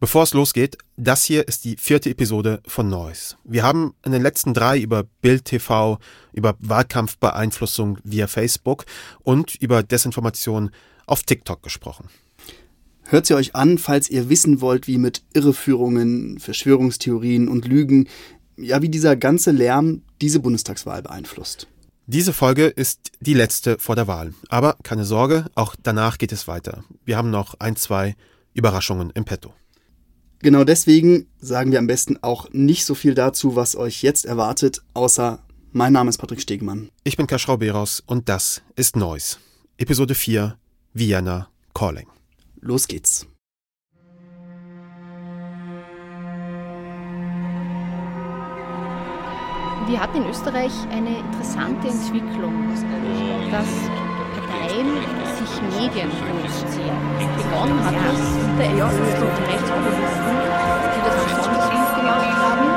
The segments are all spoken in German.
Bevor es losgeht, das hier ist die vierte Episode von Noise. Wir haben in den letzten drei über Bild TV, über Wahlkampfbeeinflussung via Facebook und über Desinformation auf TikTok gesprochen. Hört sie euch an, falls ihr wissen wollt, wie mit Irreführungen, Verschwörungstheorien und Lügen, ja, wie dieser ganze Lärm diese Bundestagswahl beeinflusst. Diese Folge ist die letzte vor der Wahl. Aber keine Sorge, auch danach geht es weiter. Wir haben noch ein, zwei Überraschungen im Petto. Genau deswegen sagen wir am besten auch nicht so viel dazu, was euch jetzt erwartet, außer mein Name ist Patrick Stegmann. Ich bin Kaschrau Beros und das ist Noise. Episode 4 Vienna Calling. Los geht's. Wir hatten in Österreich eine interessante Entwicklung, dass Parteien Medien produzieren. Begonnen hat es der FPÖ und Rechtspopulisten, die das besonders gut gemacht haben,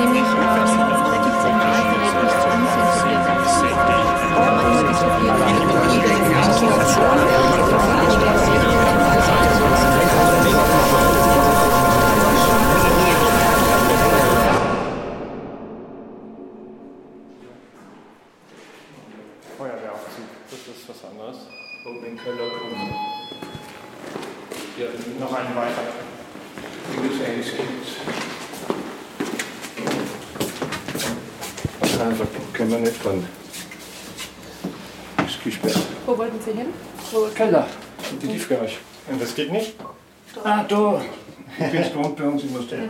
nämlich ähm, da gibt es ein Naheverhältnis zu unzensierten Da kann man immer diskutieren, wie die Information Feuerwehraufzug, Keller. Und die Tiefgarage. Und das geht nicht? Ah, da. Ich bin gewohnt bei uns im Hostel.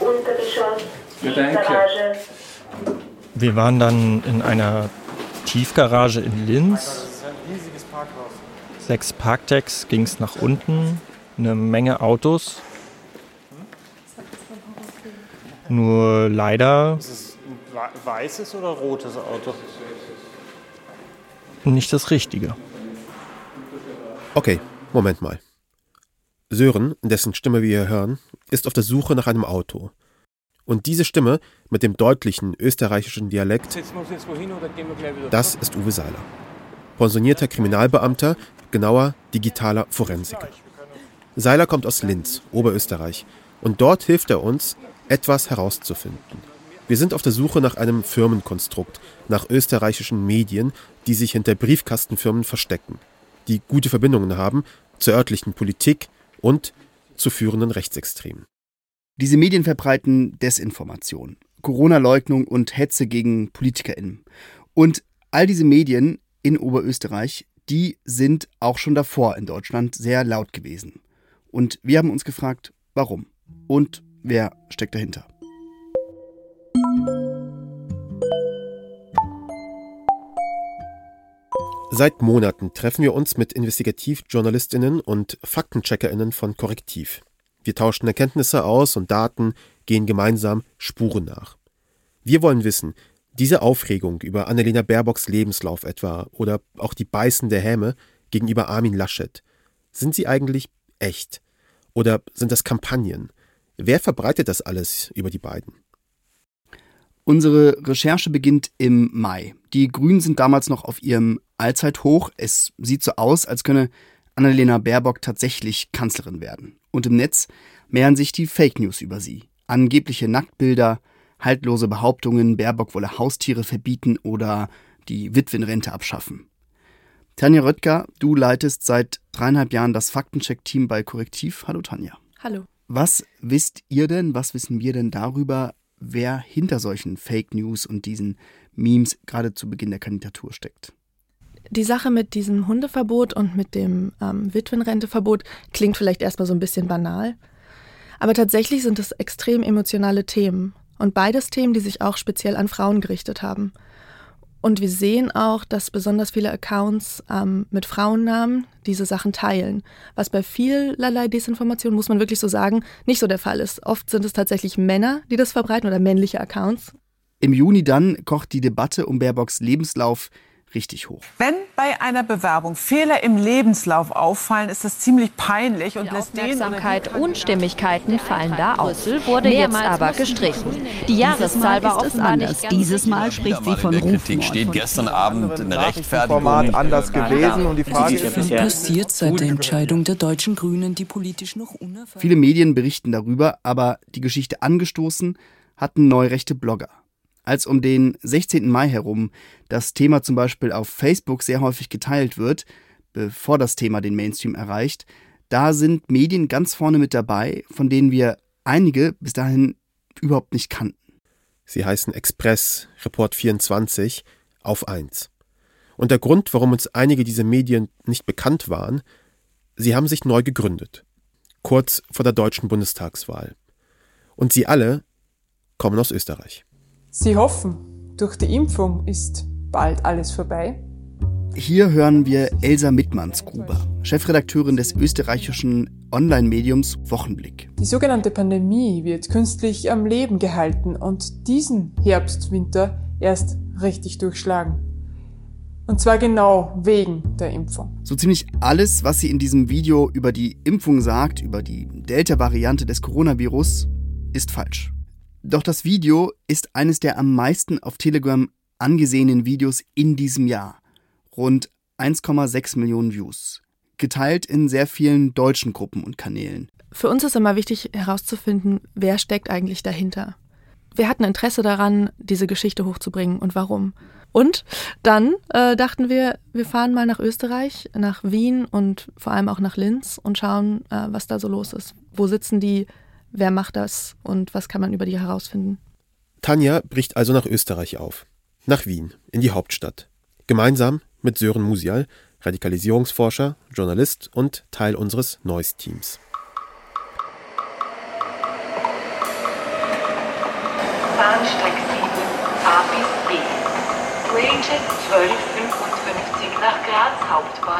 Untergeschoss, Ja, danke. Garage. Wir waren dann in einer Tiefgarage in Linz. Sechs Parkdecks ging es nach unten, eine Menge Autos. Nur leider Ist es ein weißes oder rotes Auto? nicht das Richtige. Okay, Moment mal. Sören, dessen Stimme wir hier hören, ist auf der Suche nach einem Auto. Und diese Stimme mit dem deutlichen österreichischen Dialekt, das ist Uwe Seiler. Pensionierter Kriminalbeamter, genauer digitaler Forensiker. Seiler kommt aus Linz, Oberösterreich, und dort hilft er uns, etwas herauszufinden. Wir sind auf der Suche nach einem Firmenkonstrukt, nach österreichischen Medien, die sich hinter Briefkastenfirmen verstecken, die gute Verbindungen haben zur örtlichen Politik und zu führenden Rechtsextremen. Diese Medien verbreiten Desinformation, Corona-Leugnung und Hetze gegen PolitikerInnen. Und all diese Medien in Oberösterreich, die sind auch schon davor in Deutschland sehr laut gewesen. Und wir haben uns gefragt, warum? Und wer steckt dahinter? Seit Monaten treffen wir uns mit Investigativjournalistinnen und Faktencheckerinnen von Korrektiv. Wir tauschen Erkenntnisse aus und Daten, gehen gemeinsam Spuren nach. Wir wollen wissen, diese Aufregung über Annalena Baerbocks Lebenslauf etwa oder auch die beißende Häme gegenüber Armin Laschet, sind sie eigentlich echt? Oder sind das Kampagnen? Wer verbreitet das alles über die beiden? Unsere Recherche beginnt im Mai. Die Grünen sind damals noch auf ihrem Allzeithoch. Es sieht so aus, als könne Annalena Baerbock tatsächlich Kanzlerin werden. Und im Netz mehren sich die Fake News über sie. Angebliche Nacktbilder, haltlose Behauptungen, Baerbock wolle Haustiere verbieten oder die Witwenrente abschaffen. Tanja Röttger, du leitest seit dreieinhalb Jahren das Faktencheck-Team bei Korrektiv. Hallo Tanja. Hallo. Was wisst ihr denn, was wissen wir denn darüber, wer hinter solchen Fake News und diesen Memes gerade zu Beginn der Kandidatur steckt? Die Sache mit diesem Hundeverbot und mit dem ähm, Witwenrenteverbot klingt vielleicht erstmal so ein bisschen banal. Aber tatsächlich sind es extrem emotionale Themen. Und beides Themen, die sich auch speziell an Frauen gerichtet haben. Und wir sehen auch, dass besonders viele Accounts ähm, mit Frauennamen diese Sachen teilen. Was bei vielerlei Desinformation, muss man wirklich so sagen, nicht so der Fall ist. Oft sind es tatsächlich Männer, die das verbreiten oder männliche Accounts. Im Juni dann kocht die Debatte um Baerbocks Lebenslauf richtig hoch. Wenn bei einer Bewerbung Fehler im Lebenslauf auffallen, ist das ziemlich peinlich und Die lässt den Aufmerksamkeit, Unstimmigkeiten fallen da aus. wurde jetzt aber gestrichen. Die Jahreszahl war offenbar nicht Dieses Mal spricht sie von der Kritik Rufmord. steht gestern Abend eine Rechtfertigung. Format anders gewesen und die Frage ist, Was passiert seit der Entscheidung der deutschen Grünen, die politisch noch unerfahren Viele Medien berichten darüber, aber die Geschichte angestoßen hatten neurechte Blogger. Als um den 16. Mai herum das Thema zum Beispiel auf Facebook sehr häufig geteilt wird, bevor das Thema den Mainstream erreicht, da sind Medien ganz vorne mit dabei, von denen wir einige bis dahin überhaupt nicht kannten. Sie heißen Express, Report 24, auf 1. Und der Grund, warum uns einige dieser Medien nicht bekannt waren, sie haben sich neu gegründet. Kurz vor der deutschen Bundestagswahl. Und sie alle kommen aus Österreich. Sie hoffen, durch die Impfung ist bald alles vorbei. Hier hören wir Elsa Mittmannsgruber, Chefredakteurin des österreichischen Online-Mediums Wochenblick. Die sogenannte Pandemie wird künstlich am Leben gehalten und diesen Herbst, Winter erst richtig durchschlagen. Und zwar genau wegen der Impfung. So ziemlich alles, was sie in diesem Video über die Impfung sagt, über die Delta-Variante des Coronavirus, ist falsch. Doch das Video ist eines der am meisten auf Telegram angesehenen Videos in diesem Jahr. Rund 1,6 Millionen Views. Geteilt in sehr vielen deutschen Gruppen und Kanälen. Für uns ist immer wichtig herauszufinden, wer steckt eigentlich dahinter. Wir hatten Interesse daran, diese Geschichte hochzubringen und warum. Und dann äh, dachten wir, wir fahren mal nach Österreich, nach Wien und vor allem auch nach Linz und schauen, äh, was da so los ist. Wo sitzen die, wer macht das und was kann man über die herausfinden. Tanja bricht also nach Österreich auf. Nach Wien, in die Hauptstadt. Gemeinsam mit Sören Musial, Radikalisierungsforscher, Journalist und Teil unseres Neues-Teams. Bahnsteig 7, A bis B. Range 1255 nach Graz Hauptbahnhof.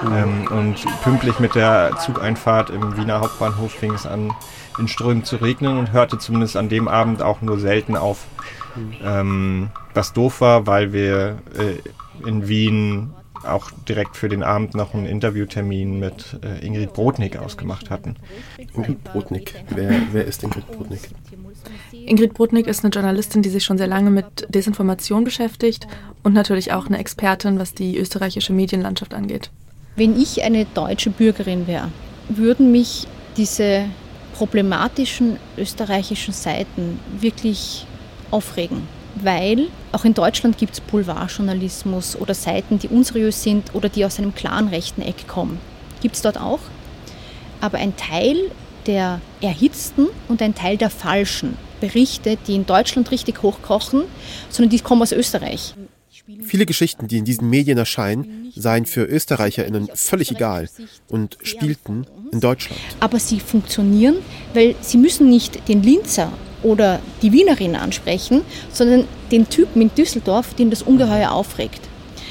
Ähm, und pünktlich mit der Zugeinfahrt im Wiener Hauptbahnhof fing es an, in Strömen zu regnen und hörte zumindest an dem Abend auch nur selten auf. Ähm, was doof war, weil wir äh, in Wien auch direkt für den Abend noch einen Interviewtermin mit äh, Ingrid Brodnik ausgemacht hatten. Ingrid Brodnik. Wer, wer ist Ingrid Brodnik? Ingrid Brodnik ist eine Journalistin, die sich schon sehr lange mit Desinformation beschäftigt und natürlich auch eine Expertin, was die österreichische Medienlandschaft angeht. Wenn ich eine deutsche Bürgerin wäre, würden mich diese problematischen österreichischen Seiten wirklich aufregen. Weil auch in Deutschland gibt es Boulevardjournalismus oder Seiten, die unseriös sind oder die aus einem klaren rechten Eck kommen. Gibt es dort auch. Aber ein Teil der erhitzten und ein Teil der falschen Berichte, die in Deutschland richtig hochkochen, sondern die kommen aus Österreich. Viele Geschichten, die in diesen Medien erscheinen, seien für ÖsterreicherInnen völlig egal und spielten in Deutschland. Aber sie funktionieren, weil sie müssen nicht den Linzer oder die Wienerin ansprechen, sondern den Typen in Düsseldorf, den das ungeheuer aufregt.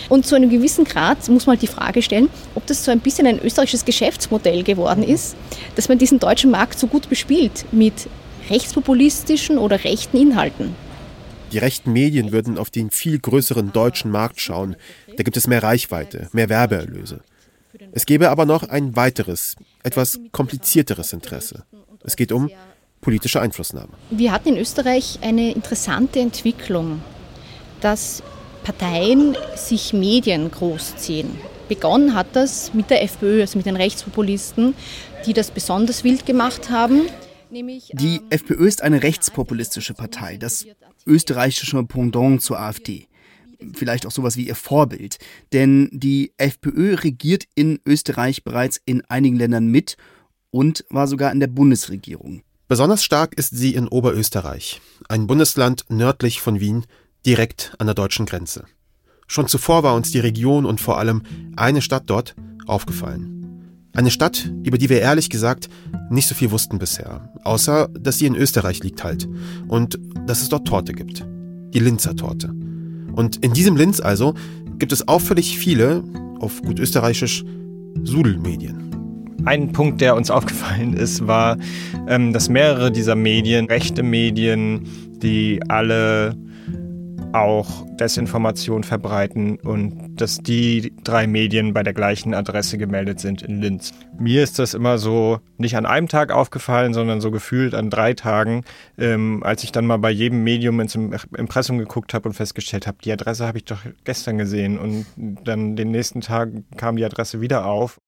Und zu einem gewissen Grad muss man halt die Frage stellen, ob das so ein bisschen ein österreichisches Geschäftsmodell geworden ist, dass man diesen deutschen Markt so gut bespielt mit rechtspopulistischen oder rechten Inhalten. Die rechten Medien würden auf den viel größeren deutschen Markt schauen. Da gibt es mehr Reichweite, mehr Werbeerlöse. Es gäbe aber noch ein weiteres, etwas komplizierteres Interesse. Es geht um politische Einflussnahme. Wir hatten in Österreich eine interessante Entwicklung, dass Parteien sich Medien großziehen. Begonnen hat das mit der FPÖ, also mit den Rechtspopulisten, die das besonders wild gemacht haben. Die FPÖ ist eine rechtspopulistische Partei, das österreichische Pendant zur AfD. Vielleicht auch sowas wie ihr Vorbild. Denn die FPÖ regiert in Österreich bereits in einigen Ländern mit und war sogar in der Bundesregierung. Besonders stark ist sie in Oberösterreich, ein Bundesland nördlich von Wien, direkt an der deutschen Grenze. Schon zuvor war uns die Region und vor allem eine Stadt dort aufgefallen. Eine Stadt, über die wir ehrlich gesagt nicht so viel wussten bisher, außer dass sie in Österreich liegt halt und dass es dort Torte gibt. Die Linzer Torte. Und in diesem Linz also gibt es auffällig viele, auf gut österreichisch, Sudelmedien. Ein Punkt, der uns aufgefallen ist, war, ähm, dass mehrere dieser Medien, rechte Medien, die alle auch Desinformation verbreiten und dass die drei Medien bei der gleichen Adresse gemeldet sind in Linz. Mir ist das immer so nicht an einem Tag aufgefallen, sondern so gefühlt an drei Tagen, ähm, als ich dann mal bei jedem Medium ins Impressum geguckt habe und festgestellt habe, die Adresse habe ich doch gestern gesehen und dann den nächsten Tag kam die Adresse wieder auf.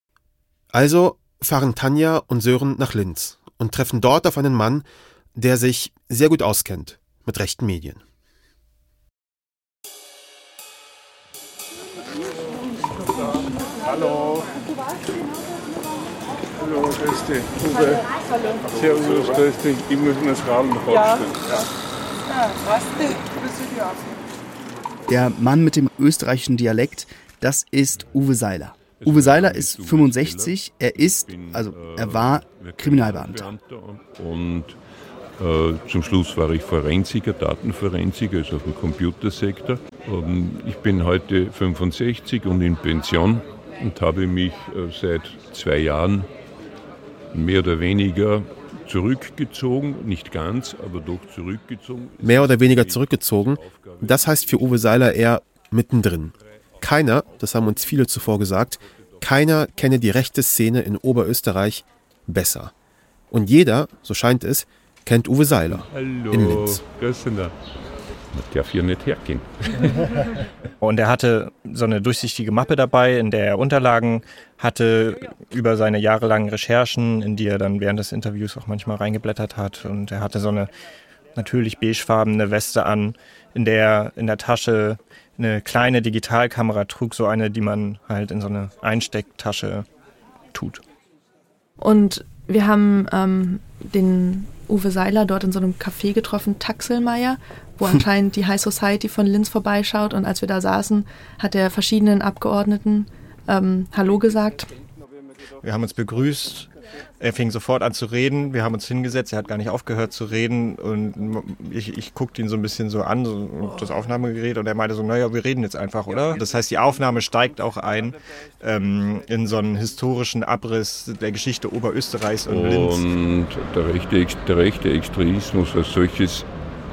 Also fahren Tanja und Sören nach Linz und treffen dort auf einen Mann, der sich sehr gut auskennt mit rechten Medien. Hallo, grüß dich. Uwe. Hallo. Servus, grüß dich. Ich muss mir das Rad noch Ja. aufstellen. Ja. Ah, weißt du? Der Mann mit dem österreichischen Dialekt, das ist Uwe Seiler. Uwe Seiler ist 65, er ist, also er war Kriminalbeamter. Und äh, zum Schluss war ich Forensiker, Datenforensiker, also auf dem Computersektor. Ähm, ich bin heute 65 und in Pension und habe mich äh, seit zwei Jahren mehr oder weniger zurückgezogen, nicht ganz, aber doch zurückgezogen. Mehr oder weniger zurückgezogen, das heißt für Uwe Seiler eher mittendrin. Keiner, das haben uns viele zuvor gesagt, keiner kenne die rechte Szene in Oberösterreich besser. Und jeder, so scheint es, kennt Uwe Seiler Hallo, in Linz. Man darf hier nicht hergehen. Und er hatte so eine durchsichtige Mappe dabei, in der er Unterlagen hatte über seine jahrelangen Recherchen, in die er dann während des Interviews auch manchmal reingeblättert hat. Und er hatte so eine natürlich beigefarbene Weste an, in der er in der Tasche eine kleine Digitalkamera trug, so eine, die man halt in so eine Einstecktasche tut. Und wir haben ähm, den Uwe Seiler dort in so einem Café getroffen, Taxelmeier, wo anscheinend die High Society von Linz vorbeischaut. Und als wir da saßen, hat er verschiedenen Abgeordneten ähm, Hallo gesagt. Wir haben uns begrüßt. Er fing sofort an zu reden. Wir haben uns hingesetzt. Er hat gar nicht aufgehört zu reden. Und ich, ich guckte ihn so ein bisschen so an, so das Aufnahmegerät. Und er meinte so, naja, wir reden jetzt einfach, oder? Das heißt, die Aufnahme steigt auch ein ähm, in so einen historischen Abriss der Geschichte Oberösterreichs und Linz. Und der rechte, der rechte Extremismus als solches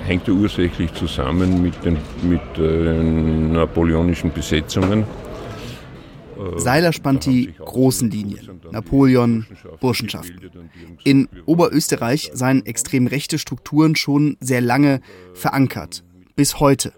hängt ja ursächlich zusammen mit den mit, äh, napoleonischen Besetzungen. Äh, Seiler spannt die großen Linien. Napoleon, Burschenschaften. In Oberösterreich seien extrem rechte Strukturen schon sehr lange verankert. Bis heute.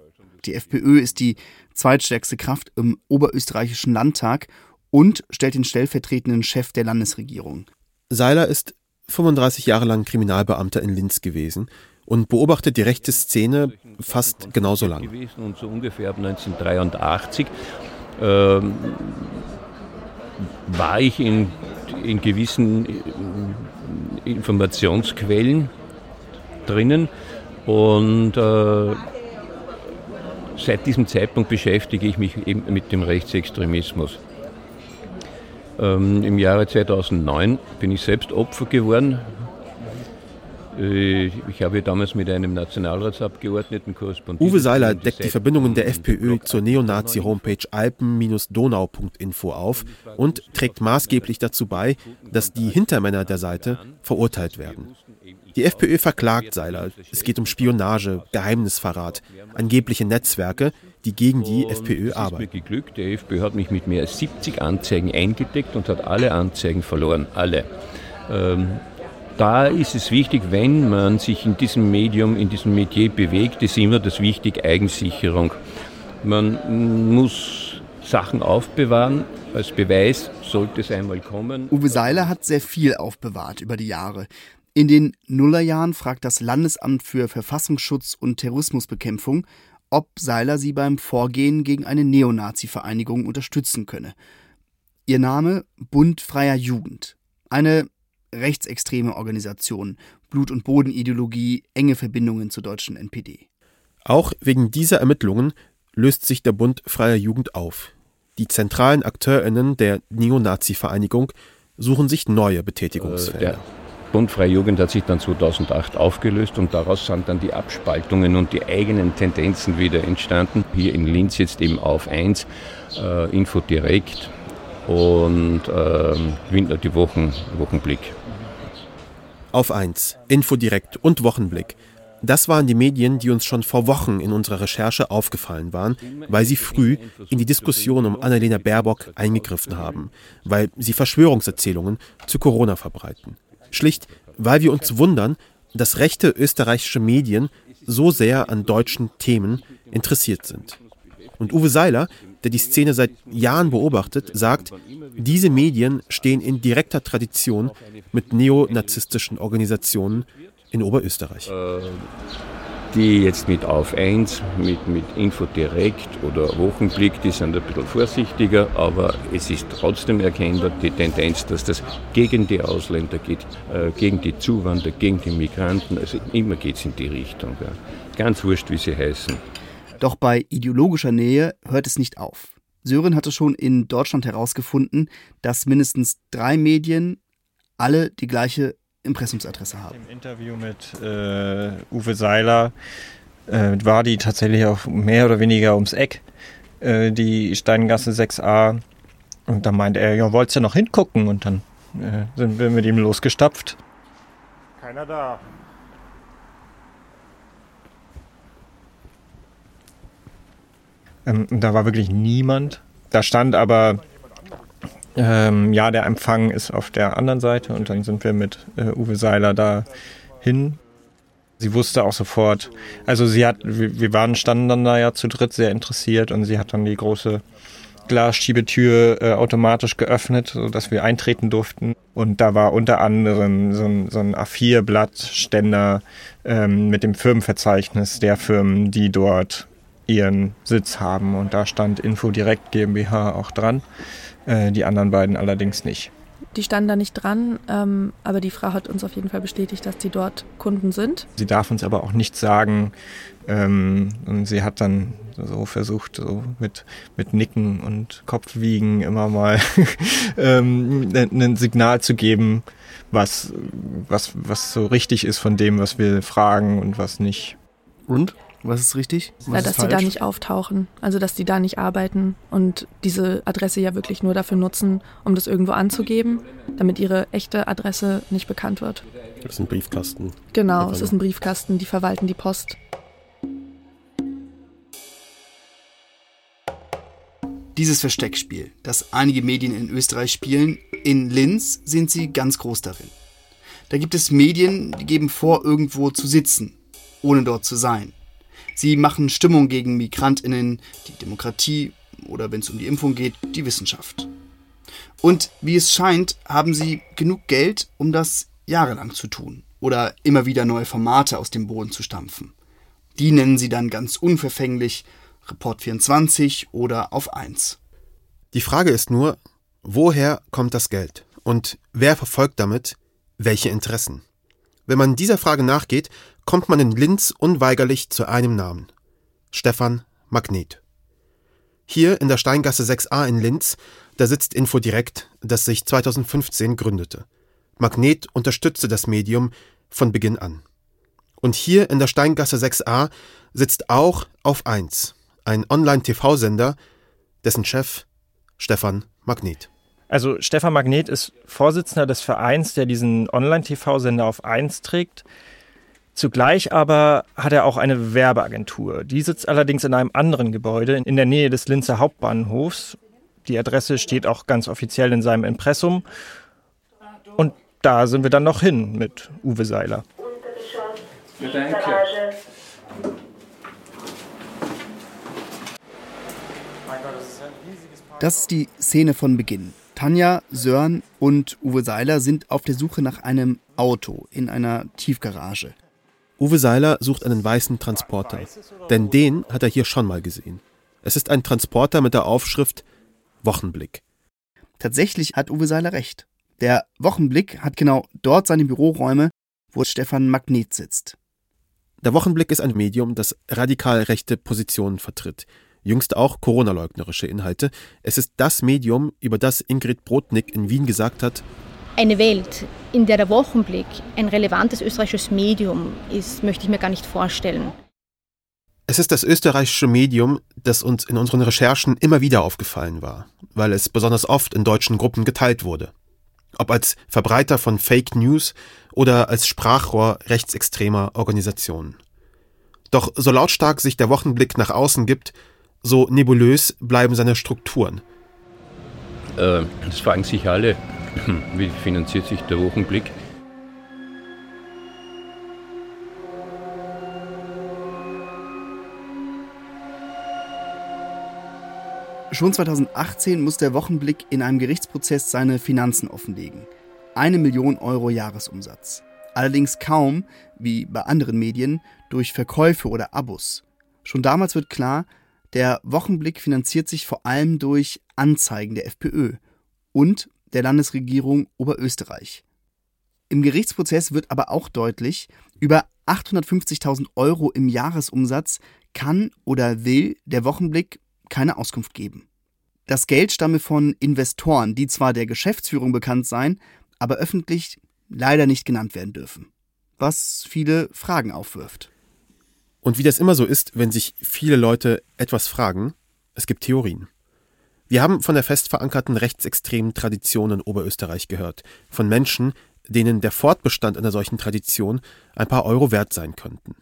Die FPÖ ist die zweitstärkste Kraft im oberösterreichischen Landtag und stellt den stellvertretenden Chef der Landesregierung. Seiler ist 35 Jahre lang Kriminalbeamter in Linz gewesen und beobachtet die rechte Szene fast genauso lange. und so ungefähr ab 1983 ähm, war ich in, in gewissen äh, Informationsquellen drinnen und äh, seit diesem Zeitpunkt beschäftige ich mich eben mit dem Rechtsextremismus. Ähm, Im Jahre 2009 bin ich selbst Opfer geworden. Äh, Ich habe damals mit einem Nationalratsabgeordneten korrespondiert. Uwe Seiler deckt die Verbindungen der FPÖ zur Neonazi-Homepage alpen-donau.info auf und trägt maßgeblich dazu bei, dass die Hintermänner der Seite verurteilt werden. Die FPÖ verklagt Seiler. Es geht um Spionage, Geheimnisverrat, angebliche Netzwerke, die gegen die FPÖ Es ist mir arbeiten. geglückt. Die FPÖ hat mich mit mehr als 70 Anzeigen eingedeckt und hat alle Anzeigen verloren. Alle. Ähm, da ist es wichtig, wenn man sich in diesem Medium, in diesem Metier bewegt, ist immer das wichtig Eigensicherung. Man muss Sachen aufbewahren als Beweis, sollte es einmal kommen. Uwe Seiler hat sehr viel aufbewahrt über die Jahre. In den Nullerjahren fragt das Landesamt für Verfassungsschutz und Terrorismusbekämpfung, ob Seiler sie beim Vorgehen gegen eine Neonazi-Vereinigung unterstützen könne. Ihr Name Bund Freier Jugend. Eine rechtsextreme Organisation, Blut- und Bodenideologie, enge Verbindungen zur deutschen NPD. Auch wegen dieser Ermittlungen löst sich der Bund Freier Jugend auf. Die zentralen AkteurInnen der Neonazi-Vereinigung suchen sich neue Äh, Betätigungsfelder. Der Bund Freie Jugend hat sich dann 2008 aufgelöst und daraus sind dann die Abspaltungen und die eigenen Tendenzen wieder entstanden. Hier in Linz jetzt eben auf 1, äh, Info direkt und Windler die Wochen, Wochenblick. Auf 1, Infodirekt und Wochenblick. Das waren die Medien, die uns schon vor Wochen in unserer Recherche aufgefallen waren, weil sie früh in die Diskussion um Annalena Baerbock eingegriffen haben, weil sie Verschwörungserzählungen zu Corona verbreiten. Schlicht, weil wir uns wundern, dass rechte österreichische Medien so sehr an deutschen Themen interessiert sind. Und Uwe Seiler, der die Szene seit Jahren beobachtet, sagt, diese Medien stehen in direkter Tradition mit neonazistischen Organisationen in Oberösterreich. Äh, die jetzt mit Auf 1, mit, mit Info Direkt oder Wochenblick, die sind ein bisschen vorsichtiger, aber es ist trotzdem erkennbar die Tendenz, dass das gegen die Ausländer geht, äh, gegen die Zuwanderer, gegen die Migranten, also immer geht es in die Richtung. Ganz wurscht, wie sie heißen. Doch bei ideologischer Nähe hört es nicht auf. Sören hatte schon in Deutschland herausgefunden, dass mindestens drei Medien alle die gleiche Impressumsadresse haben. Im Interview mit äh, Uwe Seiler äh, war die tatsächlich auch mehr oder weniger ums Eck, äh, die Steingasse 6a. Und dann meinte er, ja, wolltest du noch hingucken? Und dann äh, sind wir mit ihm losgestapft. Keiner da. Ähm, da war wirklich niemand. Da stand aber, ähm, ja, der Empfang ist auf der anderen Seite und dann sind wir mit äh, Uwe Seiler da hin. Sie wusste auch sofort, also sie hat, wir waren, standen dann da ja zu dritt sehr interessiert und sie hat dann die große Glasschiebetür äh, automatisch geöffnet, sodass wir eintreten durften. Und da war unter anderem so ein, so ein A4-Blattständer ähm, mit dem Firmenverzeichnis der Firmen, die dort ihren Sitz haben. Und da stand Info Direkt GmbH auch dran, äh, die anderen beiden allerdings nicht. Die standen da nicht dran, ähm, aber die Frau hat uns auf jeden Fall bestätigt, dass die dort Kunden sind. Sie darf uns aber auch nicht sagen, ähm, und sie hat dann so versucht, so mit, mit Nicken und Kopfwiegen immer mal ähm, ein Signal zu geben, was, was, was so richtig ist von dem, was wir fragen und was nicht. Und? Was ist richtig? Was ja, dass die da nicht auftauchen, also dass die da nicht arbeiten und diese Adresse ja wirklich nur dafür nutzen, um das irgendwo anzugeben, damit ihre echte Adresse nicht bekannt wird. Das ist ein Briefkasten. Genau, es ist ein Briefkasten, die verwalten die Post. Dieses Versteckspiel, das einige Medien in Österreich spielen, in Linz sind sie ganz groß darin. Da gibt es Medien, die geben vor, irgendwo zu sitzen, ohne dort zu sein. Sie machen Stimmung gegen Migrantinnen, die Demokratie oder wenn es um die Impfung geht, die Wissenschaft. Und wie es scheint, haben sie genug Geld, um das jahrelang zu tun oder immer wieder neue Formate aus dem Boden zu stampfen. Die nennen sie dann ganz unverfänglich Report 24 oder auf 1. Die Frage ist nur, woher kommt das Geld und wer verfolgt damit welche Interessen? Wenn man dieser Frage nachgeht, kommt man in Linz unweigerlich zu einem Namen. Stefan Magnet. Hier in der Steingasse 6a in Linz, da sitzt Infodirekt, das sich 2015 gründete. Magnet unterstützte das Medium von Beginn an. Und hier in der Steingasse 6a sitzt auch auf 1, ein Online-TV-Sender, dessen Chef Stefan Magnet. Also Stefan Magnet ist Vorsitzender des Vereins, der diesen Online-TV-Sender auf 1 trägt. Zugleich aber hat er auch eine Werbeagentur. Die sitzt allerdings in einem anderen Gebäude in der Nähe des Linzer Hauptbahnhofs. Die Adresse steht auch ganz offiziell in seinem Impressum. Und da sind wir dann noch hin mit Uwe Seiler. Ja, danke. Das ist die Szene von Beginn. Tanja, Sören und Uwe Seiler sind auf der Suche nach einem Auto in einer Tiefgarage. Uwe Seiler sucht einen weißen Transporter, denn den hat er hier schon mal gesehen. Es ist ein Transporter mit der Aufschrift Wochenblick. Tatsächlich hat Uwe Seiler recht. Der Wochenblick hat genau dort seine Büroräume, wo Stefan Magnet sitzt. Der Wochenblick ist ein Medium, das radikal rechte Positionen vertritt. Jüngst auch Corona-leugnerische Inhalte. Es ist das Medium, über das Ingrid Brodnik in Wien gesagt hat, eine Welt, in der der Wochenblick ein relevantes österreichisches Medium ist, möchte ich mir gar nicht vorstellen. Es ist das österreichische Medium, das uns in unseren Recherchen immer wieder aufgefallen war, weil es besonders oft in deutschen Gruppen geteilt wurde. Ob als Verbreiter von Fake News oder als Sprachrohr rechtsextremer Organisationen. Doch so lautstark sich der Wochenblick nach außen gibt, so nebulös bleiben seine Strukturen. Äh, das fragen sich alle, wie finanziert sich der Wochenblick? Schon 2018 muss der Wochenblick in einem Gerichtsprozess seine Finanzen offenlegen. Eine Million Euro Jahresumsatz. Allerdings kaum, wie bei anderen Medien, durch Verkäufe oder Abos. Schon damals wird klar, der Wochenblick finanziert sich vor allem durch Anzeigen der FPÖ und der Landesregierung Oberösterreich. Im Gerichtsprozess wird aber auch deutlich, über 850.000 Euro im Jahresumsatz kann oder will der Wochenblick keine Auskunft geben. Das Geld stamme von Investoren, die zwar der Geschäftsführung bekannt seien, aber öffentlich leider nicht genannt werden dürfen. Was viele Fragen aufwirft. Und wie das immer so ist, wenn sich viele Leute etwas fragen, es gibt Theorien. Wir haben von der fest verankerten rechtsextremen Tradition in Oberösterreich gehört, von Menschen, denen der Fortbestand einer solchen Tradition ein paar Euro wert sein könnten.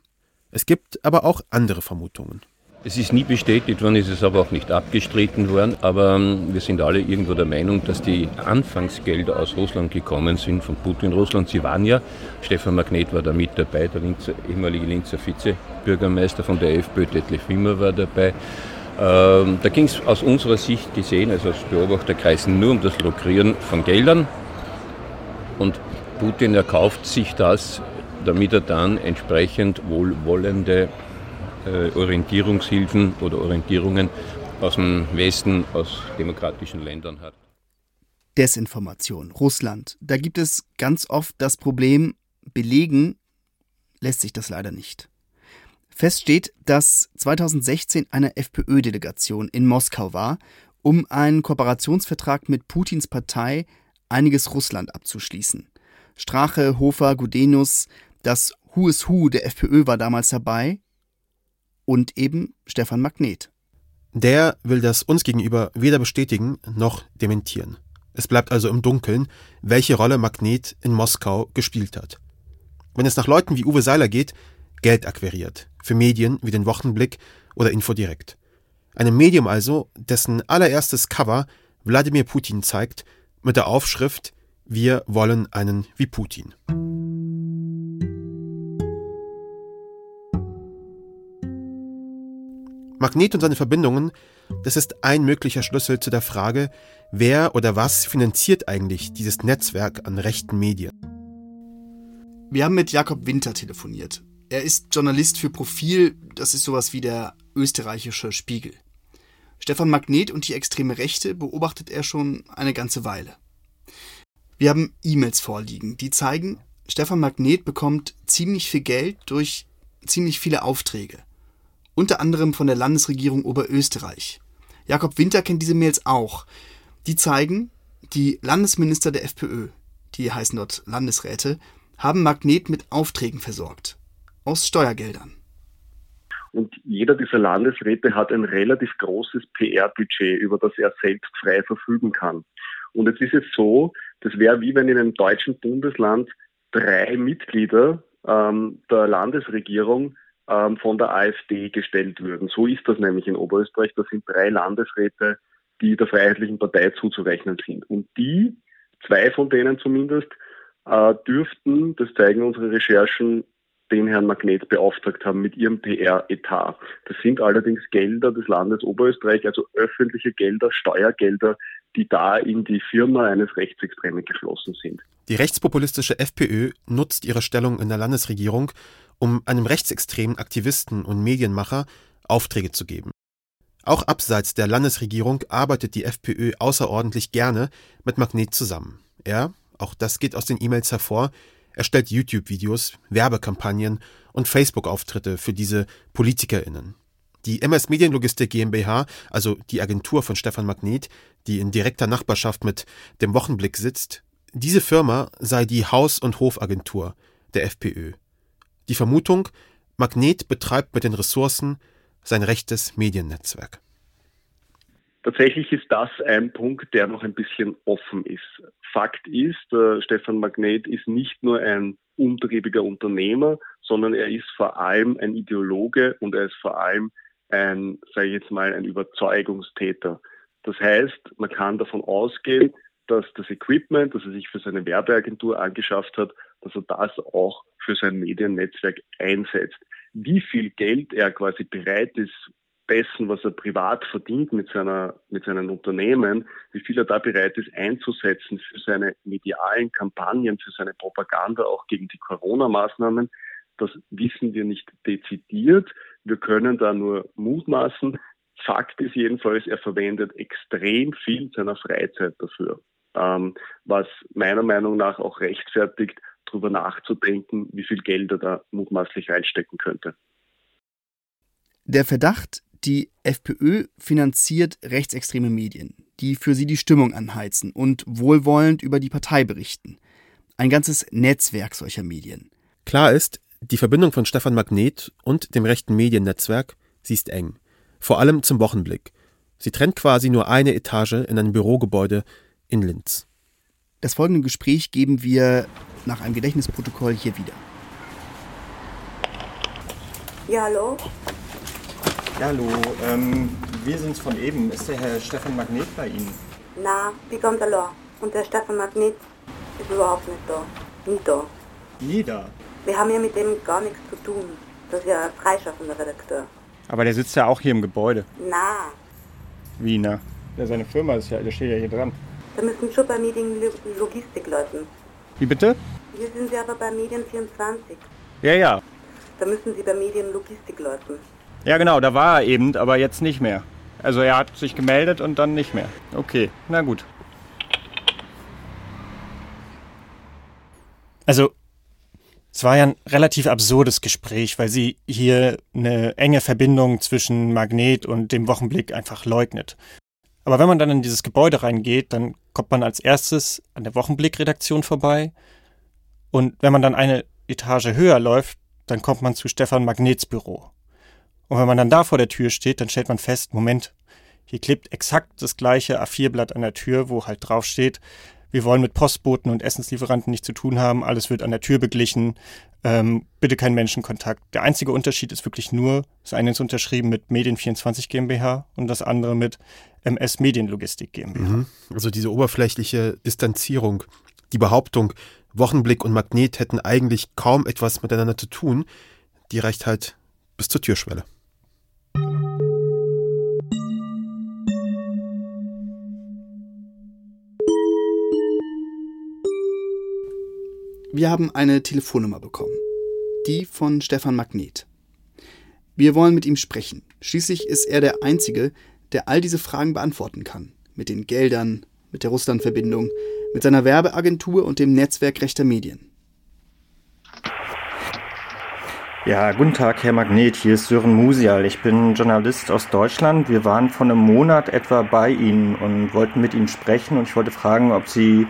Es gibt aber auch andere Vermutungen. Es ist nie bestätigt worden, ist es aber auch nicht abgestritten worden. Aber ähm, wir sind alle irgendwo der Meinung, dass die Anfangsgelder aus Russland gekommen sind, von Putin Russland. Sie waren ja, Stefan Magnet war da mit dabei, der Linzer, ehemalige Linzer Vizebürgermeister von der FPÖ, Detlef Wimmer war dabei. Ähm, da ging es aus unserer Sicht gesehen, also aus Beobachterkreisen, nur um das Lukrieren von Geldern. Und Putin erkauft sich das, damit er dann entsprechend wohlwollende äh, Orientierungshilfen oder Orientierungen aus dem Westen, aus demokratischen Ländern hat. Desinformation, Russland. Da gibt es ganz oft das Problem, belegen lässt sich das leider nicht. Fest steht, dass 2016 eine FPÖ-Delegation in Moskau war, um einen Kooperationsvertrag mit Putins Partei Einiges Russland abzuschließen. Strache, Hofer, Gudenus, das Who is Who der FPÖ war damals dabei und eben Stefan Magnet. Der will das uns gegenüber weder bestätigen noch dementieren. Es bleibt also im Dunkeln, welche Rolle Magnet in Moskau gespielt hat. Wenn es nach Leuten wie Uwe Seiler geht, Geld akquiriert, für Medien wie den Wochenblick oder Infodirekt. Einem Medium also, dessen allererstes Cover Wladimir Putin zeigt, mit der Aufschrift Wir wollen einen wie Putin. Magnet und seine Verbindungen, das ist ein möglicher Schlüssel zu der Frage, wer oder was finanziert eigentlich dieses Netzwerk an rechten Medien. Wir haben mit Jakob Winter telefoniert. Er ist Journalist für Profil, das ist sowas wie der österreichische Spiegel. Stefan Magnet und die extreme Rechte beobachtet er schon eine ganze Weile. Wir haben E-Mails vorliegen, die zeigen, Stefan Magnet bekommt ziemlich viel Geld durch ziemlich viele Aufträge unter anderem von der Landesregierung Oberösterreich. Jakob Winter kennt diese Mails auch. Die zeigen, die Landesminister der FPÖ, die heißen dort Landesräte, haben Magnet mit Aufträgen versorgt. Aus Steuergeldern. Und jeder dieser Landesräte hat ein relativ großes PR-Budget, über das er selbst frei verfügen kann. Und jetzt ist es so, das wäre wie wenn in einem deutschen Bundesland drei Mitglieder ähm, der Landesregierung ähm, von der AfD gestellt würden. So ist das nämlich in Oberösterreich. Das sind drei Landesräte, die der Freiheitlichen Partei zuzurechnen sind. Und die, zwei von denen zumindest, äh, dürften, das zeigen unsere Recherchen, den Herrn Magnet beauftragt haben mit ihrem PR-Etat. Das sind allerdings Gelder des Landes Oberösterreich, also öffentliche Gelder, Steuergelder, die da in die Firma eines Rechtsextremen geflossen sind. Die rechtspopulistische FPÖ nutzt ihre Stellung in der Landesregierung, um einem rechtsextremen Aktivisten und Medienmacher Aufträge zu geben. Auch abseits der Landesregierung arbeitet die FPÖ außerordentlich gerne mit Magnet zusammen. Er, auch das geht aus den E-Mails hervor, erstellt YouTube-Videos, Werbekampagnen und Facebook-Auftritte für diese PolitikerInnen. Die MS Medienlogistik GmbH, also die Agentur von Stefan Magnet, die in direkter Nachbarschaft mit dem Wochenblick sitzt, diese Firma sei die Haus- und Hofagentur der FPÖ. Die Vermutung, Magnet betreibt mit den Ressourcen sein rechtes Mediennetzwerk. Tatsächlich ist das ein Punkt, der noch ein bisschen offen ist. Fakt ist, äh, Stefan Magnet ist nicht nur ein umtriebiger Unternehmer, sondern er ist vor allem ein Ideologe und er ist vor allem ein, sage ich jetzt mal, ein Überzeugungstäter. Das heißt, man kann davon ausgehen, dass das Equipment, das er sich für seine Werbeagentur angeschafft hat, dass er das auch für sein Mediennetzwerk einsetzt. Wie viel Geld er quasi bereit ist, dessen, was er privat verdient mit seiner, mit seinen Unternehmen, wie viel er da bereit ist einzusetzen für seine medialen Kampagnen, für seine Propaganda auch gegen die Corona-Maßnahmen, das wissen wir nicht dezidiert. Wir können da nur mutmaßen. Fakt ist jedenfalls, er verwendet extrem viel seiner Freizeit dafür, ähm, was meiner Meinung nach auch rechtfertigt, darüber nachzudenken, wie viel Geld er da mutmaßlich reinstecken könnte. Der Verdacht, die FPÖ finanziert rechtsextreme Medien, die für sie die Stimmung anheizen und wohlwollend über die Partei berichten. Ein ganzes Netzwerk solcher Medien. Klar ist, die Verbindung von Stefan Magnet und dem rechten Mediennetzwerk, sie ist eng. Vor allem zum Wochenblick. Sie trennt quasi nur eine Etage in einem Bürogebäude in Linz. Das folgende Gespräch geben wir nach einem Gedächtnisprotokoll hier wieder. Ja, hallo? Ja, hallo, ähm, wir sind's von eben. Ist der Herr Stefan Magnet bei Ihnen? Na, wie kommt er da? Und der Stefan Magnet ist überhaupt nicht da. Nie da. Nie da? Wir haben hier mit dem gar nichts zu tun. Das ist ja ein freischaffender Redakteur. Aber der sitzt ja auch hier im Gebäude. Na, Wie, na? Ja, seine Firma ist ja, der steht ja hier dran. Da müssen schon bei Medien Logistik läuten. Wie bitte? Hier sind Sie aber bei Medien 24. Ja, ja. Da müssen Sie bei Medien Logistik läuten. Ja, genau, da war er eben, aber jetzt nicht mehr. Also er hat sich gemeldet und dann nicht mehr. Okay, na gut. Also, es war ja ein relativ absurdes Gespräch, weil sie hier eine enge Verbindung zwischen Magnet und dem Wochenblick einfach leugnet. Aber wenn man dann in dieses Gebäude reingeht, dann kommt man als erstes an der Wochenblick-Redaktion vorbei. Und wenn man dann eine Etage höher läuft, dann kommt man zu Stefan Magnets Büro. Und wenn man dann da vor der Tür steht, dann stellt man fest, Moment, hier klebt exakt das gleiche A4-Blatt an der Tür, wo halt drauf steht, wir wollen mit Postboten und Essenslieferanten nichts zu tun haben, alles wird an der Tür beglichen, ähm, bitte kein Menschenkontakt. Der einzige Unterschied ist wirklich nur, das eine ist unterschrieben mit Medien24 GmbH und das andere mit MS Medienlogistik GmbH. Mhm. Also diese oberflächliche Distanzierung, die Behauptung, Wochenblick und Magnet hätten eigentlich kaum etwas miteinander zu tun, die reicht halt bis zur Türschwelle. Wir haben eine Telefonnummer bekommen. Die von Stefan Magnet. Wir wollen mit ihm sprechen. Schließlich ist er der Einzige, der all diese Fragen beantworten kann. Mit den Geldern, mit der Russland-Verbindung, mit seiner Werbeagentur und dem Netzwerk rechter Medien. Ja, guten Tag, Herr Magnet. Hier ist Sören Musial. Ich bin Journalist aus Deutschland. Wir waren vor einem Monat etwa bei Ihnen und wollten mit Ihnen sprechen. Und ich wollte fragen, ob Sie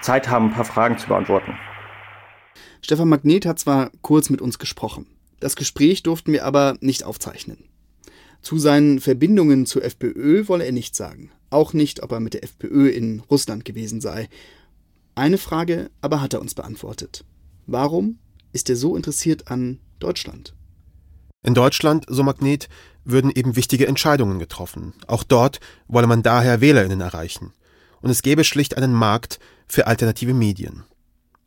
Zeit haben, ein paar Fragen zu beantworten. Stefan Magnet hat zwar kurz mit uns gesprochen. Das Gespräch durften wir aber nicht aufzeichnen. Zu seinen Verbindungen zur FPÖ wolle er nichts sagen. Auch nicht, ob er mit der FPÖ in Russland gewesen sei. Eine Frage aber hat er uns beantwortet. Warum ist er so interessiert an Deutschland? In Deutschland, so Magnet, würden eben wichtige Entscheidungen getroffen. Auch dort wolle man daher WählerInnen erreichen. Und es gäbe schlicht einen Markt für alternative Medien.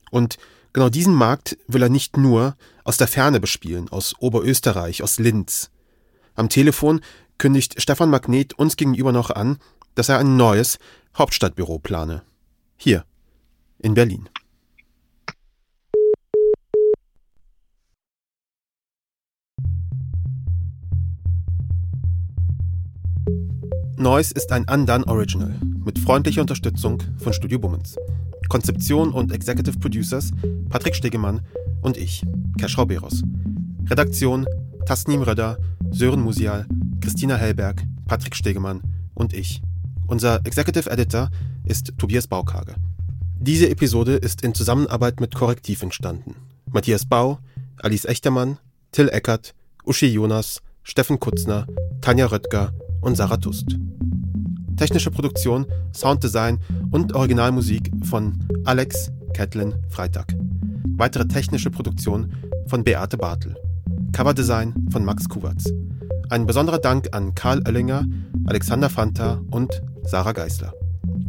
Und genau diesen Markt will er nicht nur aus der Ferne bespielen, aus Oberösterreich, aus Linz. Am Telefon kündigt Stefan Magnet uns gegenüber noch an, dass er ein neues Hauptstadtbüro plane. Hier, in Berlin. Noise ist ein Undone Original mit freundlicher Unterstützung von Studio Bummens. Konzeption und Executive Producers Patrick Stegemann und ich, Keschrau Beros. Redaktion Tasnim Röder, Sören Musial, Christina Hellberg, Patrick Stegemann und ich. Unser Executive Editor ist Tobias Baukage. Diese Episode ist in Zusammenarbeit mit Korrektiv entstanden. Matthias Bau, Alice Echtermann, Till Eckert, Uschi Jonas, Steffen Kutzner, Tanja Röttger und Sarah Tust. Technische Produktion, Sounddesign und Originalmusik von Alex Catlin Freitag. Weitere technische Produktion von Beate Bartel. Coverdesign von Max Kuwatz. Ein besonderer Dank an Karl Oellinger, Alexander Fanta und Sarah Geisler.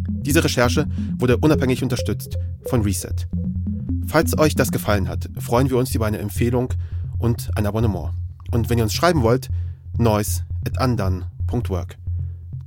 Diese Recherche wurde unabhängig unterstützt von Reset. Falls euch das gefallen hat, freuen wir uns über eine Empfehlung und ein Abonnement. Und wenn ihr uns schreiben wollt, noise at andan.work.